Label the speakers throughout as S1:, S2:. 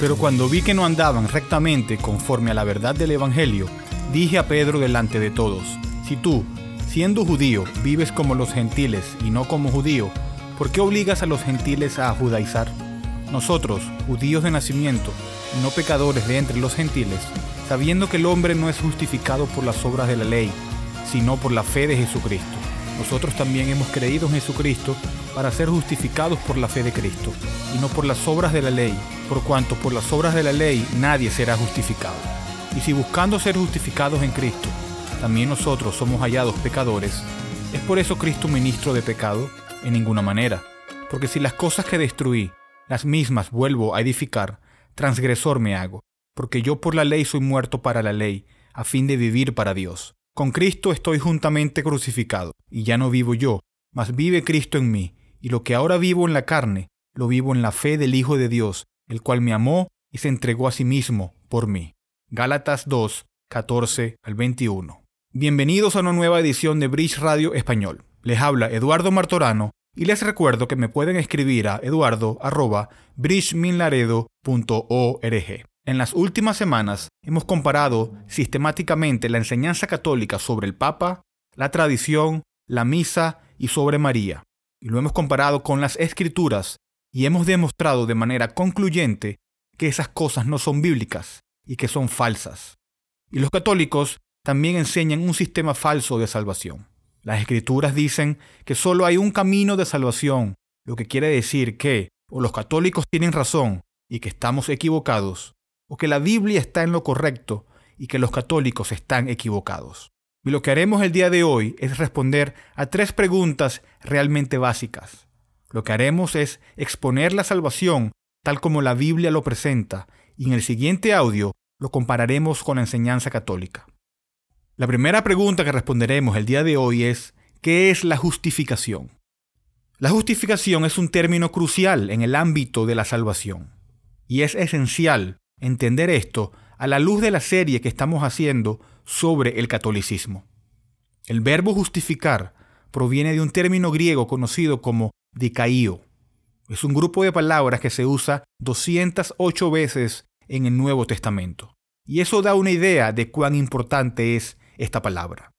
S1: Pero cuando vi que no andaban rectamente conforme a la verdad del Evangelio, dije a Pedro delante de todos, si tú, siendo judío, vives como los gentiles y no como judío, ¿por qué obligas a los gentiles a judaizar? Nosotros, judíos de nacimiento, no pecadores de entre los gentiles, sabiendo que el hombre no es justificado por las obras de la ley, sino por la fe de Jesucristo. Nosotros también hemos creído en Jesucristo para ser justificados por la fe de Cristo, y no por las obras de la ley, por cuanto por las obras de la ley nadie será justificado. Y si buscando ser justificados en Cristo, también nosotros somos hallados pecadores, ¿es por eso Cristo ministro de pecado? En ninguna manera, porque si las cosas que destruí, las mismas vuelvo a edificar, transgresor me hago, porque yo por la ley soy muerto para la ley, a fin de vivir para Dios. Con Cristo estoy juntamente crucificado, y ya no vivo yo, mas vive Cristo en mí, y lo que ahora vivo en la carne, lo vivo en la fe del Hijo de Dios, el cual me amó y se entregó a sí mismo por mí. Gálatas 2, 14 al 21. Bienvenidos a una nueva edición de Bridge Radio Español. Les habla Eduardo Martorano y les recuerdo que me pueden escribir a eduardo.bridgeminlaredo.org. En las últimas semanas hemos comparado sistemáticamente la enseñanza católica sobre el Papa, la tradición, la misa y sobre María. Y lo hemos comparado con las escrituras y hemos demostrado de manera concluyente que esas cosas no son bíblicas y que son falsas. Y los católicos también enseñan un sistema falso de salvación. Las escrituras dicen que solo hay un camino de salvación, lo que quiere decir que o los católicos tienen razón y que estamos equivocados, o que la Biblia está en lo correcto y que los católicos están equivocados. Y lo que haremos el día de hoy es responder a tres preguntas realmente básicas. Lo que haremos es exponer la salvación tal como la Biblia lo presenta y en el siguiente audio lo compararemos con la enseñanza católica. La primera pregunta que responderemos el día de hoy es, ¿qué es la justificación? La justificación es un término crucial en el ámbito de la salvación. Y es esencial entender esto a la luz de la serie que estamos haciendo sobre el catolicismo. El verbo justificar proviene de un término griego conocido como dicaío. Es un grupo de palabras que se usa 208 veces en el Nuevo Testamento. Y eso da una idea de cuán importante es esta palabra.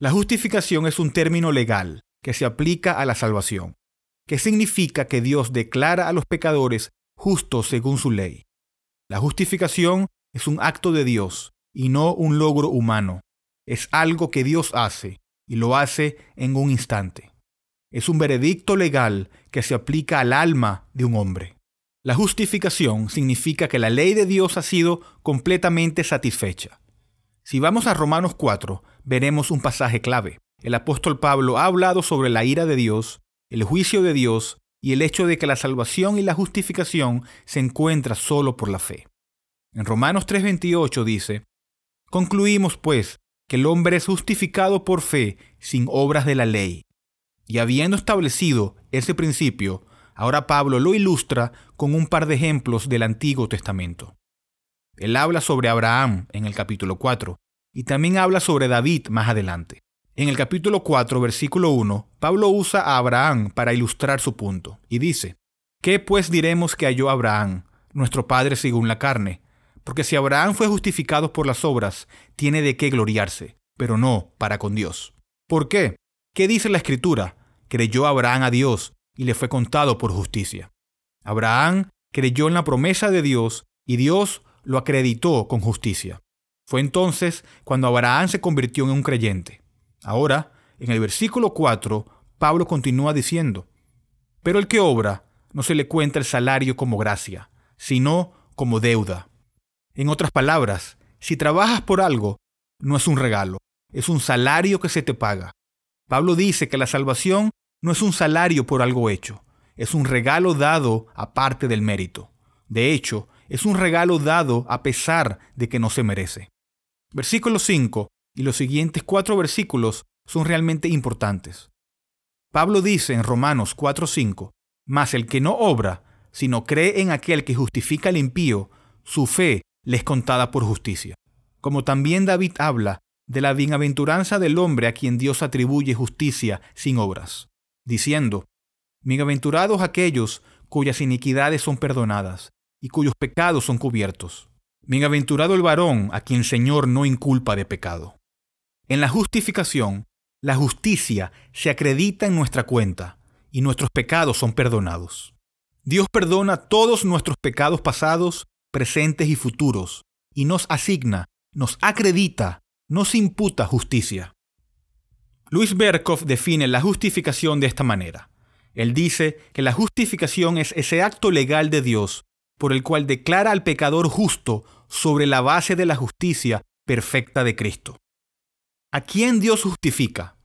S1: La justificación es un término legal que se aplica a la salvación, que significa que Dios declara a los pecadores justos según su ley. La justificación es un acto de Dios y no un logro humano. Es algo que Dios hace y lo hace en un instante. Es un veredicto legal que se aplica al alma de un hombre. La justificación significa que la ley de Dios ha sido completamente satisfecha. Si vamos a Romanos 4, veremos un pasaje clave. El apóstol Pablo ha hablado sobre la ira de Dios, el juicio de Dios y el hecho de que la salvación y la justificación se encuentran solo por la fe. En Romanos 3:28 dice, Concluimos pues que el hombre es justificado por fe sin obras de la ley. Y habiendo establecido ese principio, ahora Pablo lo ilustra con un par de ejemplos del Antiguo Testamento. Él habla sobre Abraham en el capítulo 4 y también habla sobre David más adelante. En el capítulo 4, versículo 1, Pablo usa a Abraham para ilustrar su punto y dice, ¿qué pues diremos que halló Abraham, nuestro padre según la carne? Porque si Abraham fue justificado por las obras, tiene de qué gloriarse, pero no para con Dios. ¿Por qué? ¿Qué dice la escritura? Creyó Abraham a Dios y le fue contado por justicia. Abraham creyó en la promesa de Dios y Dios lo acreditó con justicia. Fue entonces cuando Abraham se convirtió en un creyente. Ahora, en el versículo 4, Pablo continúa diciendo, pero el que obra no se le cuenta el salario como gracia, sino como deuda. En otras palabras, si trabajas por algo, no es un regalo, es un salario que se te paga. Pablo dice que la salvación no es un salario por algo hecho, es un regalo dado aparte del mérito. De hecho, es un regalo dado a pesar de que no se merece. Versículo 5 y los siguientes cuatro versículos son realmente importantes. Pablo dice en Romanos 4:5, Mas el que no obra, sino cree en aquel que justifica al impío, su fe le es contada por justicia. Como también David habla de la bienaventuranza del hombre a quien Dios atribuye justicia sin obras, diciendo, Bienaventurados aquellos cuyas iniquidades son perdonadas y cuyos pecados son cubiertos. Bienaventurado el varón a quien el Señor no inculpa de pecado. En la justificación, la justicia se acredita en nuestra cuenta y nuestros pecados son perdonados. Dios perdona todos nuestros pecados pasados, presentes y futuros, y nos asigna, nos acredita, nos imputa justicia. Luis Berkhoff define la justificación de esta manera. Él dice que la justificación es ese acto legal de Dios por el cual declara al pecador justo sobre la base de la justicia perfecta de Cristo. ¿A quién Dios justifica?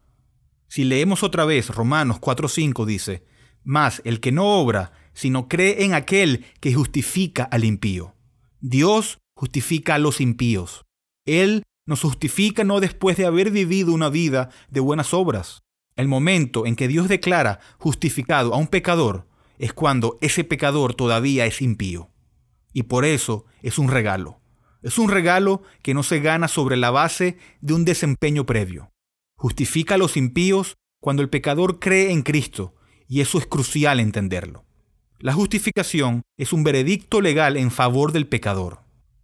S1: Si leemos otra vez Romanos 4:5 dice, Mas el que no obra, sino cree en aquel que justifica al impío. Dios justifica a los impíos. Él nos justifica no después de haber vivido una vida de buenas obras. El momento en que Dios declara justificado a un pecador es cuando ese pecador todavía es impío. Y por eso es un regalo. Es un regalo que no se gana sobre la base de un desempeño previo. Justifica a los impíos cuando el pecador cree en Cristo, y eso es crucial entenderlo. La justificación es un veredicto legal en favor del pecador.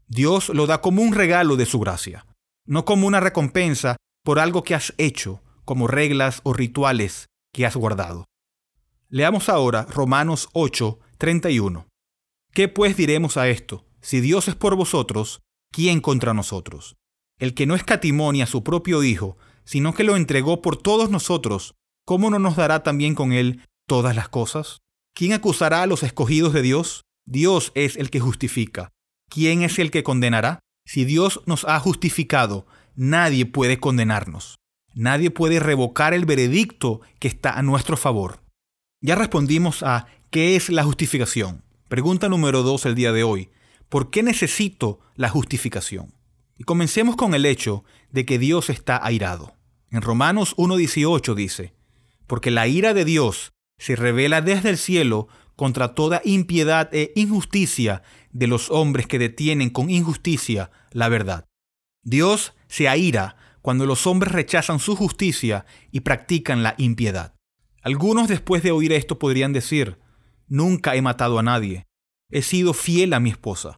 S1: Dios lo da como un regalo de su gracia, no como una recompensa por algo que has hecho, como reglas o rituales que has guardado. Leamos ahora Romanos 8, 31. ¿Qué pues diremos a esto? Si Dios es por vosotros, ¿quién contra nosotros? El que no escatimonia a su propio Hijo, sino que lo entregó por todos nosotros, ¿cómo no nos dará también con él todas las cosas? ¿Quién acusará a los escogidos de Dios? Dios es el que justifica. ¿Quién es el que condenará? Si Dios nos ha justificado, nadie puede condenarnos. Nadie puede revocar el veredicto que está a nuestro favor. Ya respondimos a ¿qué es la justificación? Pregunta número dos el día de hoy. ¿Por qué necesito la justificación? Y comencemos con el hecho de que Dios está airado. En Romanos 1.18 dice, porque la ira de Dios se revela desde el cielo contra toda impiedad e injusticia de los hombres que detienen con injusticia la verdad. Dios se aira cuando los hombres rechazan su justicia y practican la impiedad. Algunos después de oír esto podrían decir, Nunca he matado a nadie. He sido fiel a mi esposa.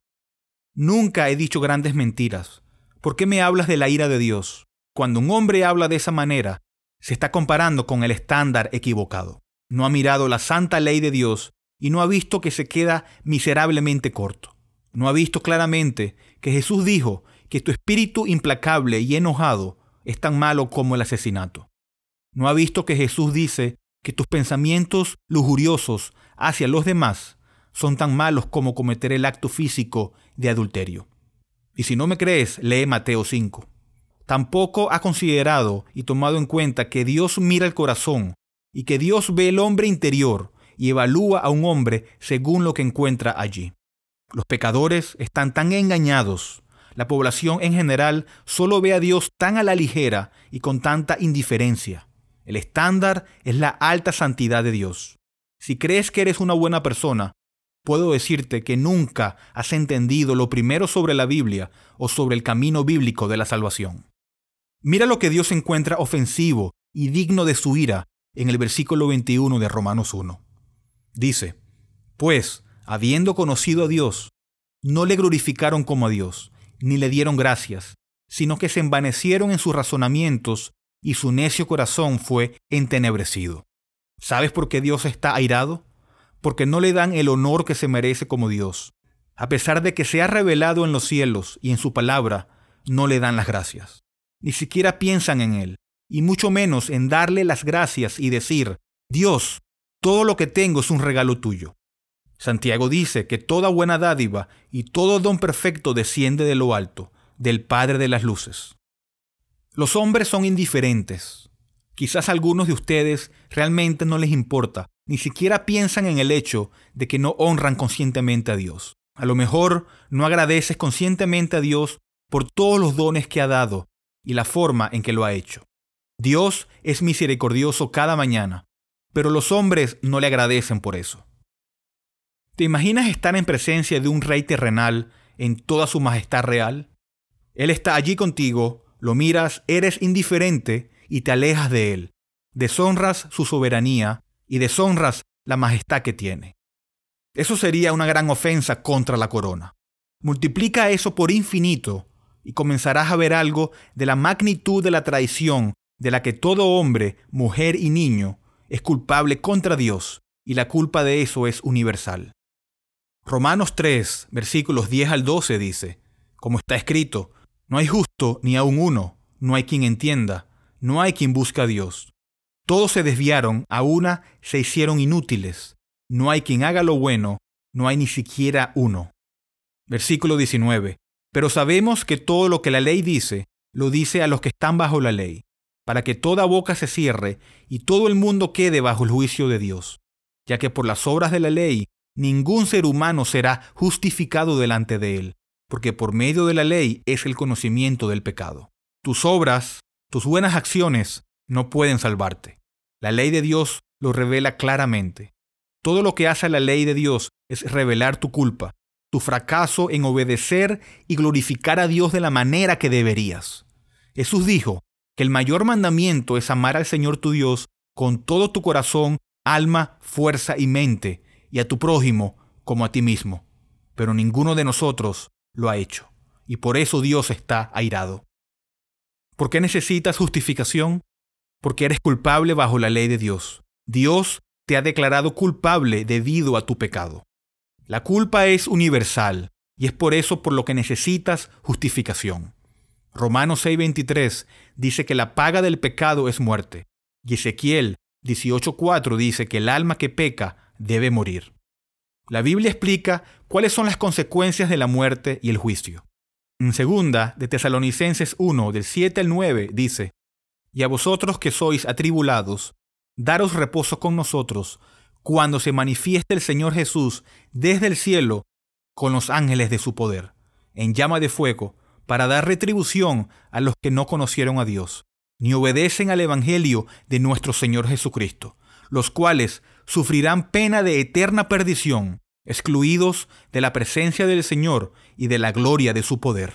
S1: Nunca he dicho grandes mentiras. ¿Por qué me hablas de la ira de Dios? Cuando un hombre habla de esa manera, se está comparando con el estándar equivocado. No ha mirado la santa ley de Dios y no ha visto que se queda miserablemente corto. No ha visto claramente que Jesús dijo que tu espíritu implacable y enojado es tan malo como el asesinato. No ha visto que Jesús dice que tus pensamientos lujuriosos hacia los demás son tan malos como cometer el acto físico de adulterio. Y si no me crees, lee Mateo 5. Tampoco ha considerado y tomado en cuenta que Dios mira el corazón y que Dios ve el hombre interior y evalúa a un hombre según lo que encuentra allí. Los pecadores están tan engañados. La población en general solo ve a Dios tan a la ligera y con tanta indiferencia. El estándar es la alta santidad de Dios. Si crees que eres una buena persona, puedo decirte que nunca has entendido lo primero sobre la Biblia o sobre el camino bíblico de la salvación. Mira lo que Dios encuentra ofensivo y digno de su ira en el versículo 21 de Romanos 1. Dice, pues, habiendo conocido a Dios, no le glorificaron como a Dios, ni le dieron gracias, sino que se envanecieron en sus razonamientos y su necio corazón fue entenebrecido. ¿Sabes por qué Dios está airado? Porque no le dan el honor que se merece como Dios. A pesar de que se ha revelado en los cielos y en su palabra, no le dan las gracias. Ni siquiera piensan en Él, y mucho menos en darle las gracias y decir, Dios, todo lo que tengo es un regalo tuyo. Santiago dice que toda buena dádiva y todo don perfecto desciende de lo alto, del Padre de las Luces. Los hombres son indiferentes. Quizás algunos de ustedes realmente no les importa, ni siquiera piensan en el hecho de que no honran conscientemente a Dios. A lo mejor no agradeces conscientemente a Dios por todos los dones que ha dado y la forma en que lo ha hecho. Dios es misericordioso cada mañana, pero los hombres no le agradecen por eso. ¿Te imaginas estar en presencia de un rey terrenal en toda su majestad real? Él está allí contigo lo miras, eres indiferente y te alejas de él. Deshonras su soberanía y deshonras la majestad que tiene. Eso sería una gran ofensa contra la corona. Multiplica eso por infinito y comenzarás a ver algo de la magnitud de la traición de la que todo hombre, mujer y niño es culpable contra Dios, y la culpa de eso es universal. Romanos 3, versículos 10 al 12 dice, como está escrito, no hay justo ni aun uno, no hay quien entienda, no hay quien busque a Dios. Todos se desviaron, a una se hicieron inútiles, no hay quien haga lo bueno, no hay ni siquiera uno. Versículo 19. Pero sabemos que todo lo que la ley dice, lo dice a los que están bajo la ley, para que toda boca se cierre y todo el mundo quede bajo el juicio de Dios, ya que por las obras de la ley ningún ser humano será justificado delante de él, porque por medio de la ley es el conocimiento del pecado. Tus obras, tus buenas acciones, no pueden salvarte. La ley de Dios lo revela claramente. Todo lo que hace la ley de Dios es revelar tu culpa, tu fracaso en obedecer y glorificar a Dios de la manera que deberías. Jesús dijo que el mayor mandamiento es amar al Señor tu Dios con todo tu corazón, alma, fuerza y mente, y a tu prójimo como a ti mismo. Pero ninguno de nosotros lo ha hecho, y por eso Dios está airado. ¿Por qué necesitas justificación? Porque eres culpable bajo la ley de Dios. Dios te ha declarado culpable debido a tu pecado. La culpa es universal y es por eso por lo que necesitas justificación. Romanos 6:23 dice que la paga del pecado es muerte y Ezequiel 18:4 dice que el alma que peca debe morir. La Biblia explica cuáles son las consecuencias de la muerte y el juicio. En segunda de Tesalonicenses 1 del 7 al 9 dice, Y a vosotros que sois atribulados, daros reposo con nosotros cuando se manifieste el Señor Jesús desde el cielo con los ángeles de su poder, en llama de fuego, para dar retribución a los que no conocieron a Dios, ni obedecen al Evangelio de nuestro Señor Jesucristo, los cuales sufrirán pena de eterna perdición, excluidos de la presencia del Señor y de la gloria de su poder.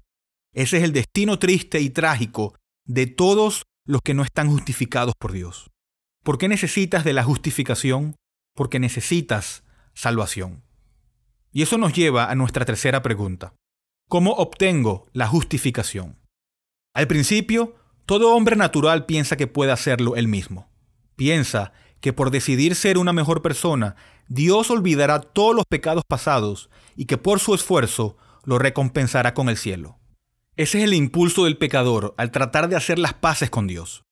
S1: Ese es el destino triste y trágico de todos los que no están justificados por Dios. ¿Por qué necesitas de la justificación? porque necesitas salvación. Y eso nos lleva a nuestra tercera pregunta. ¿Cómo obtengo la justificación? Al principio, todo hombre natural piensa que puede hacerlo él mismo. Piensa que por decidir ser una mejor persona, Dios olvidará todos los pecados pasados y que por su esfuerzo lo recompensará con el cielo. Ese es el impulso del pecador al tratar de hacer las paces con Dios.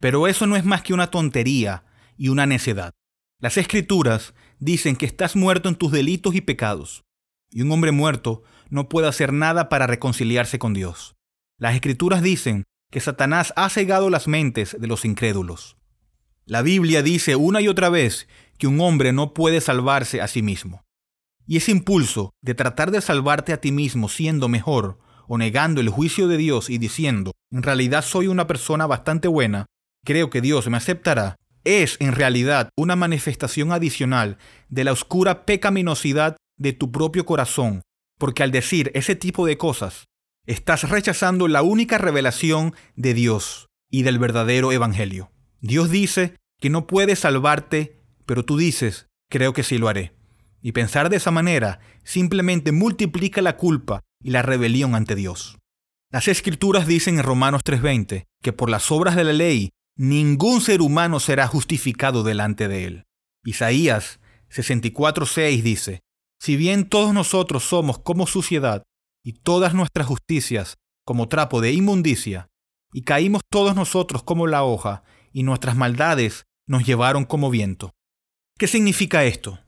S1: Pero eso no es más que una tontería y una necedad. Las escrituras dicen que estás muerto en tus delitos y pecados, y un hombre muerto no puede hacer nada para reconciliarse con Dios. Las escrituras dicen que Satanás ha cegado las mentes de los incrédulos. La Biblia dice una y otra vez que un hombre no puede salvarse a sí mismo. Y ese impulso de tratar de salvarte a ti mismo siendo mejor o negando el juicio de Dios y diciendo, en realidad soy una persona bastante buena, creo que Dios me aceptará, es en realidad una manifestación adicional de la oscura pecaminosidad de tu propio corazón, porque al decir ese tipo de cosas, estás rechazando la única revelación de Dios y del verdadero Evangelio. Dios dice que no puede salvarte, pero tú dices, creo que sí lo haré. Y pensar de esa manera simplemente multiplica la culpa y la rebelión ante Dios. Las escrituras dicen en Romanos 3:20 que por las obras de la ley ningún ser humano será justificado delante de él. Isaías 64:6 dice, Si bien todos nosotros somos como suciedad, y todas nuestras justicias como trapo de inmundicia, y caímos todos nosotros como la hoja, y nuestras maldades nos llevaron como viento. ¿Qué significa esto?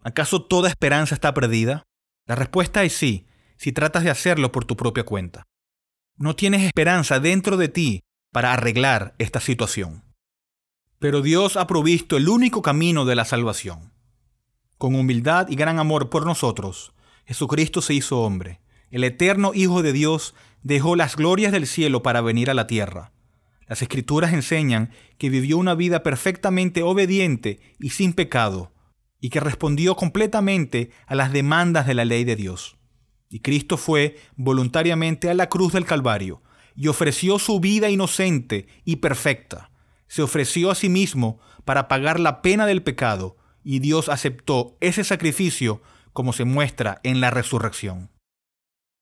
S1: ¿Acaso toda esperanza está perdida? La respuesta es sí, si tratas de hacerlo por tu propia cuenta. No tienes esperanza dentro de ti para arreglar esta situación. Pero Dios ha provisto el único camino de la salvación. Con humildad y gran amor por nosotros, Jesucristo se hizo hombre. El eterno Hijo de Dios dejó las glorias del cielo para venir a la tierra. Las escrituras enseñan que vivió una vida perfectamente obediente y sin pecado, y que respondió completamente a las demandas de la ley de Dios. Y Cristo fue voluntariamente a la cruz del Calvario y ofreció su vida inocente y perfecta. Se ofreció a sí mismo para pagar la pena del pecado y Dios aceptó ese sacrificio como se muestra en la resurrección.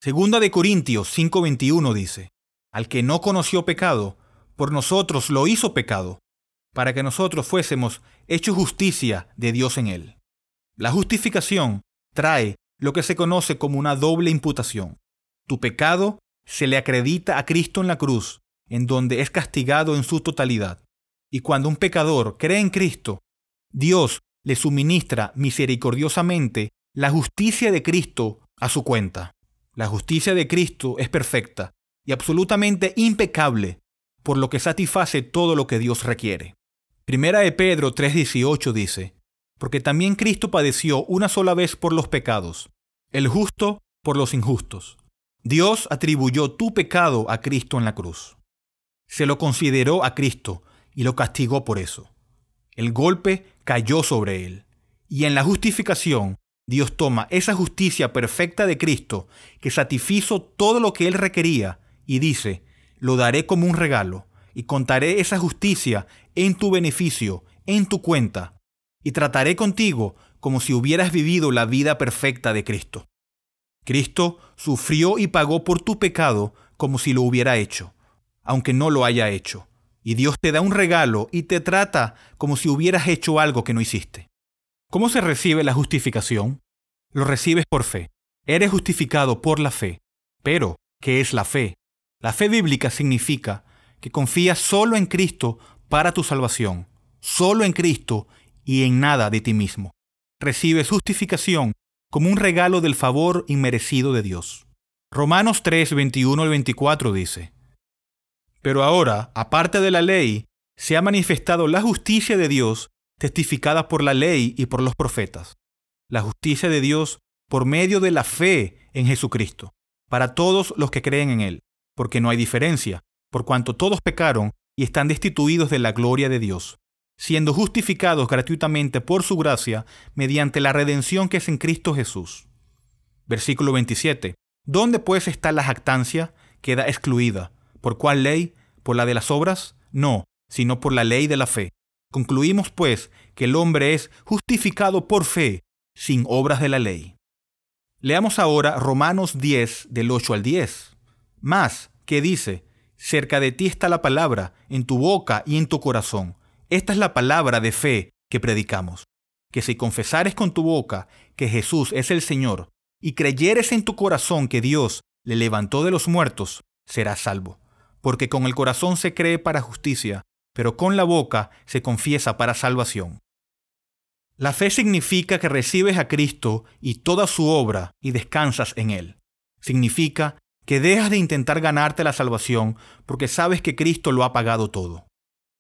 S1: Segunda de Corintios 5:21 dice, Al que no conoció pecado, por nosotros lo hizo pecado, para que nosotros fuésemos hechos justicia de Dios en él. La justificación trae lo que se conoce como una doble imputación. Tu pecado se le acredita a Cristo en la cruz, en donde es castigado en su totalidad. Y cuando un pecador cree en Cristo, Dios le suministra misericordiosamente la justicia de Cristo a su cuenta. La justicia de Cristo es perfecta y absolutamente impecable, por lo que satisface todo lo que Dios requiere. Primera de Pedro 3:18 dice, porque también Cristo padeció una sola vez por los pecados, el justo por los injustos. Dios atribuyó tu pecado a Cristo en la cruz. Se lo consideró a Cristo y lo castigó por eso. El golpe cayó sobre él. Y en la justificación, Dios toma esa justicia perfecta de Cristo, que satisfizo todo lo que él requería, y dice, lo daré como un regalo, y contaré esa justicia en tu beneficio, en tu cuenta, y trataré contigo como si hubieras vivido la vida perfecta de Cristo. Cristo sufrió y pagó por tu pecado como si lo hubiera hecho, aunque no lo haya hecho. Y Dios te da un regalo y te trata como si hubieras hecho algo que no hiciste. ¿Cómo se recibe la justificación? Lo recibes por fe. Eres justificado por la fe. Pero, ¿qué es la fe? La fe bíblica significa que confías solo en Cristo para tu salvación, solo en Cristo y en nada de ti mismo. Recibes justificación como un regalo del favor inmerecido de Dios. Romanos 3, 21 al 24 dice, Pero ahora, aparte de la ley, se ha manifestado la justicia de Dios testificada por la ley y por los profetas. La justicia de Dios por medio de la fe en Jesucristo, para todos los que creen en Él, porque no hay diferencia, por cuanto todos pecaron y están destituidos de la gloria de Dios, siendo justificados gratuitamente por su gracia mediante la redención que es en Cristo Jesús. Versículo 27. ¿Dónde pues está la jactancia? Queda excluida. ¿Por cuál ley? ¿Por la de las obras? No, sino por la ley de la fe. Concluimos pues que el hombre es justificado por fe, sin obras de la ley. Leamos ahora Romanos 10 del 8 al 10. Más, que dice, Cerca de ti está la palabra, en tu boca y en tu corazón. Esta es la palabra de fe que predicamos. Que si confesares con tu boca que Jesús es el Señor, y creyeres en tu corazón que Dios le levantó de los muertos, serás salvo. Porque con el corazón se cree para justicia, pero con la boca se confiesa para salvación. La fe significa que recibes a Cristo y toda su obra y descansas en Él. Significa que dejas de intentar ganarte la salvación porque sabes que Cristo lo ha pagado todo.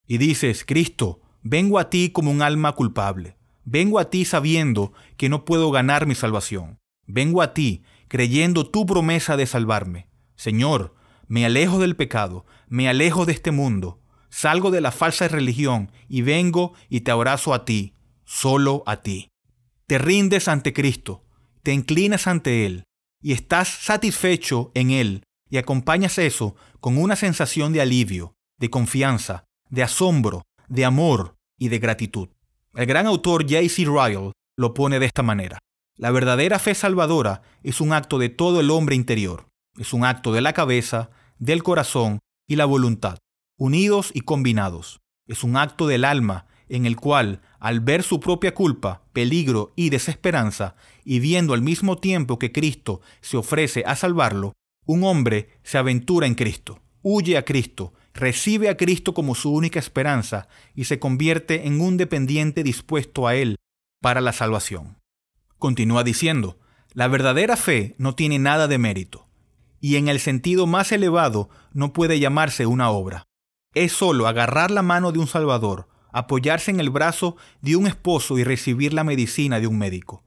S1: Y dices, Cristo, vengo a ti como un alma culpable. Vengo a ti sabiendo que no puedo ganar mi salvación. Vengo a ti creyendo tu promesa de salvarme. Señor, me alejo del pecado, me alejo de este mundo, salgo de la falsa religión y vengo y te abrazo a ti, solo a ti. Te rindes ante Cristo, te inclinas ante Él, y estás satisfecho en Él y acompañas eso con una sensación de alivio, de confianza, de asombro, de amor y de gratitud. El gran autor J.C. Ryle lo pone de esta manera. La verdadera fe salvadora es un acto de todo el hombre interior. Es un acto de la cabeza, del corazón y la voluntad, unidos y combinados. Es un acto del alma en el cual, al ver su propia culpa, peligro y desesperanza, y viendo al mismo tiempo que Cristo se ofrece a salvarlo, un hombre se aventura en Cristo, huye a Cristo, recibe a Cristo como su única esperanza y se convierte en un dependiente dispuesto a Él para la salvación. Continúa diciendo, la verdadera fe no tiene nada de mérito, y en el sentido más elevado no puede llamarse una obra. Es sólo agarrar la mano de un Salvador, apoyarse en el brazo de un esposo y recibir la medicina de un médico.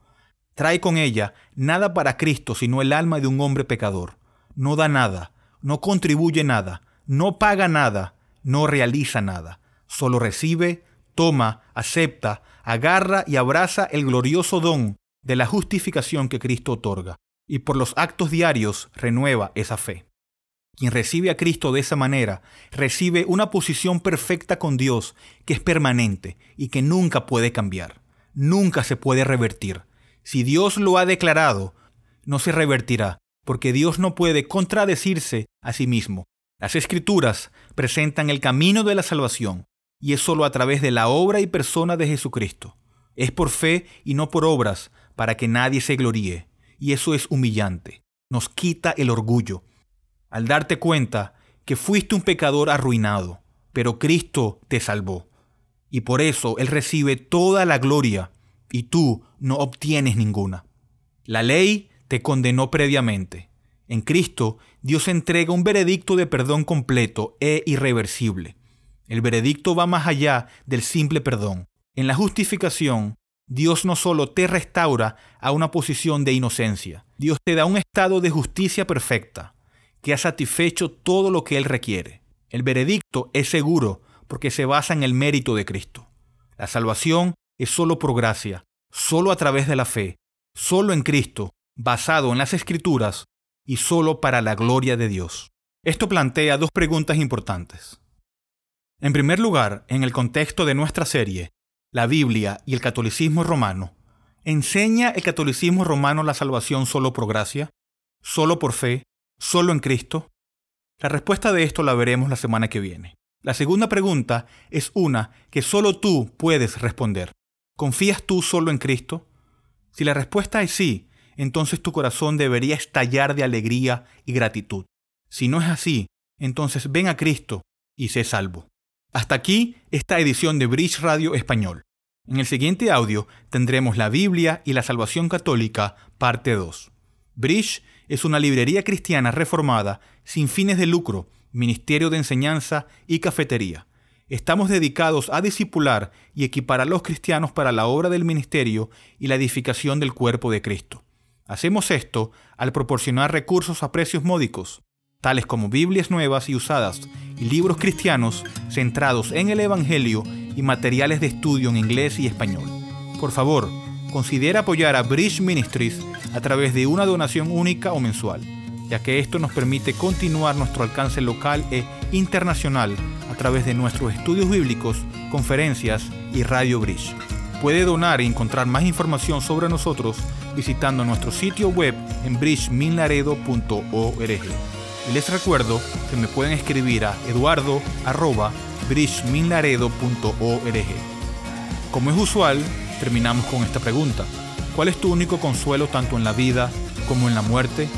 S1: Trae con ella nada para Cristo sino el alma de un hombre pecador. No da nada, no contribuye nada, no paga nada, no realiza nada. Solo recibe, toma, acepta, agarra y abraza el glorioso don de la justificación que Cristo otorga, y por los actos diarios renueva esa fe. Quien recibe a Cristo de esa manera recibe una posición perfecta con Dios que es permanente y que nunca puede cambiar. nunca se puede revertir. Si Dios lo ha declarado, no se revertirá, porque Dios no puede contradecirse a sí mismo. Las escrituras presentan el camino de la salvación, y es solo a través de la obra y persona de Jesucristo. Es por fe y no por obras, para que nadie se gloríe, y eso es humillante. Nos quita el orgullo. Al darte cuenta que fuiste un pecador arruinado, pero Cristo te salvó. Y por eso Él recibe toda la gloria y tú no obtienes ninguna. La ley te condenó previamente. En Cristo, Dios entrega un veredicto de perdón completo e irreversible. El veredicto va más allá del simple perdón. En la justificación, Dios no solo te restaura a una posición de inocencia, Dios te da un estado de justicia perfecta, que ha satisfecho todo lo que Él requiere. El veredicto es seguro porque se basa en el mérito de Cristo. La salvación es solo por gracia, solo a través de la fe, solo en Cristo, basado en las Escrituras y solo para la gloria de Dios. Esto plantea dos preguntas importantes. En primer lugar, en el contexto de nuestra serie, la Biblia y el catolicismo romano, ¿enseña el catolicismo romano la salvación solo por gracia? ¿Solo por fe? ¿Solo en Cristo? La respuesta de esto la veremos la semana que viene. La segunda pregunta es una que solo tú puedes responder. ¿Confías tú solo en Cristo? Si la respuesta es sí, entonces tu corazón debería estallar de alegría y gratitud. Si no es así, entonces ven a Cristo y sé salvo. Hasta aquí esta edición de Bridge Radio Español. En el siguiente audio tendremos la Biblia y la Salvación Católica, parte 2. Bridge es una librería cristiana reformada sin fines de lucro, ministerio de enseñanza y cafetería. Estamos dedicados a discipular y equipar a los cristianos para la obra del ministerio y la edificación del cuerpo de Cristo. Hacemos esto al proporcionar recursos a precios módicos, tales como Biblias nuevas y usadas y libros cristianos centrados en el Evangelio y materiales de estudio en inglés y español. Por favor, considera apoyar a Bridge Ministries a través de una donación única o mensual, ya que esto nos permite continuar nuestro alcance local e internacional a través de nuestros estudios bíblicos, conferencias y Radio Bridge. Puede donar e encontrar más información sobre nosotros visitando nuestro sitio web en bridgeminlaredo.org. Y les recuerdo que me pueden escribir a eduardo.bridgeminlaredo.org. Como es usual, terminamos con esta pregunta. ¿Cuál es tu único consuelo tanto en la vida como en la muerte?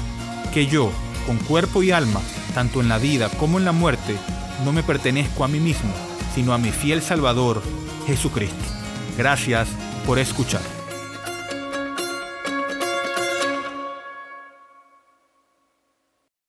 S1: Que yo, con cuerpo y alma, tanto en la vida como en la muerte, no me pertenezco a mí mismo, sino a mi fiel Salvador, Jesucristo. Gracias por escuchar.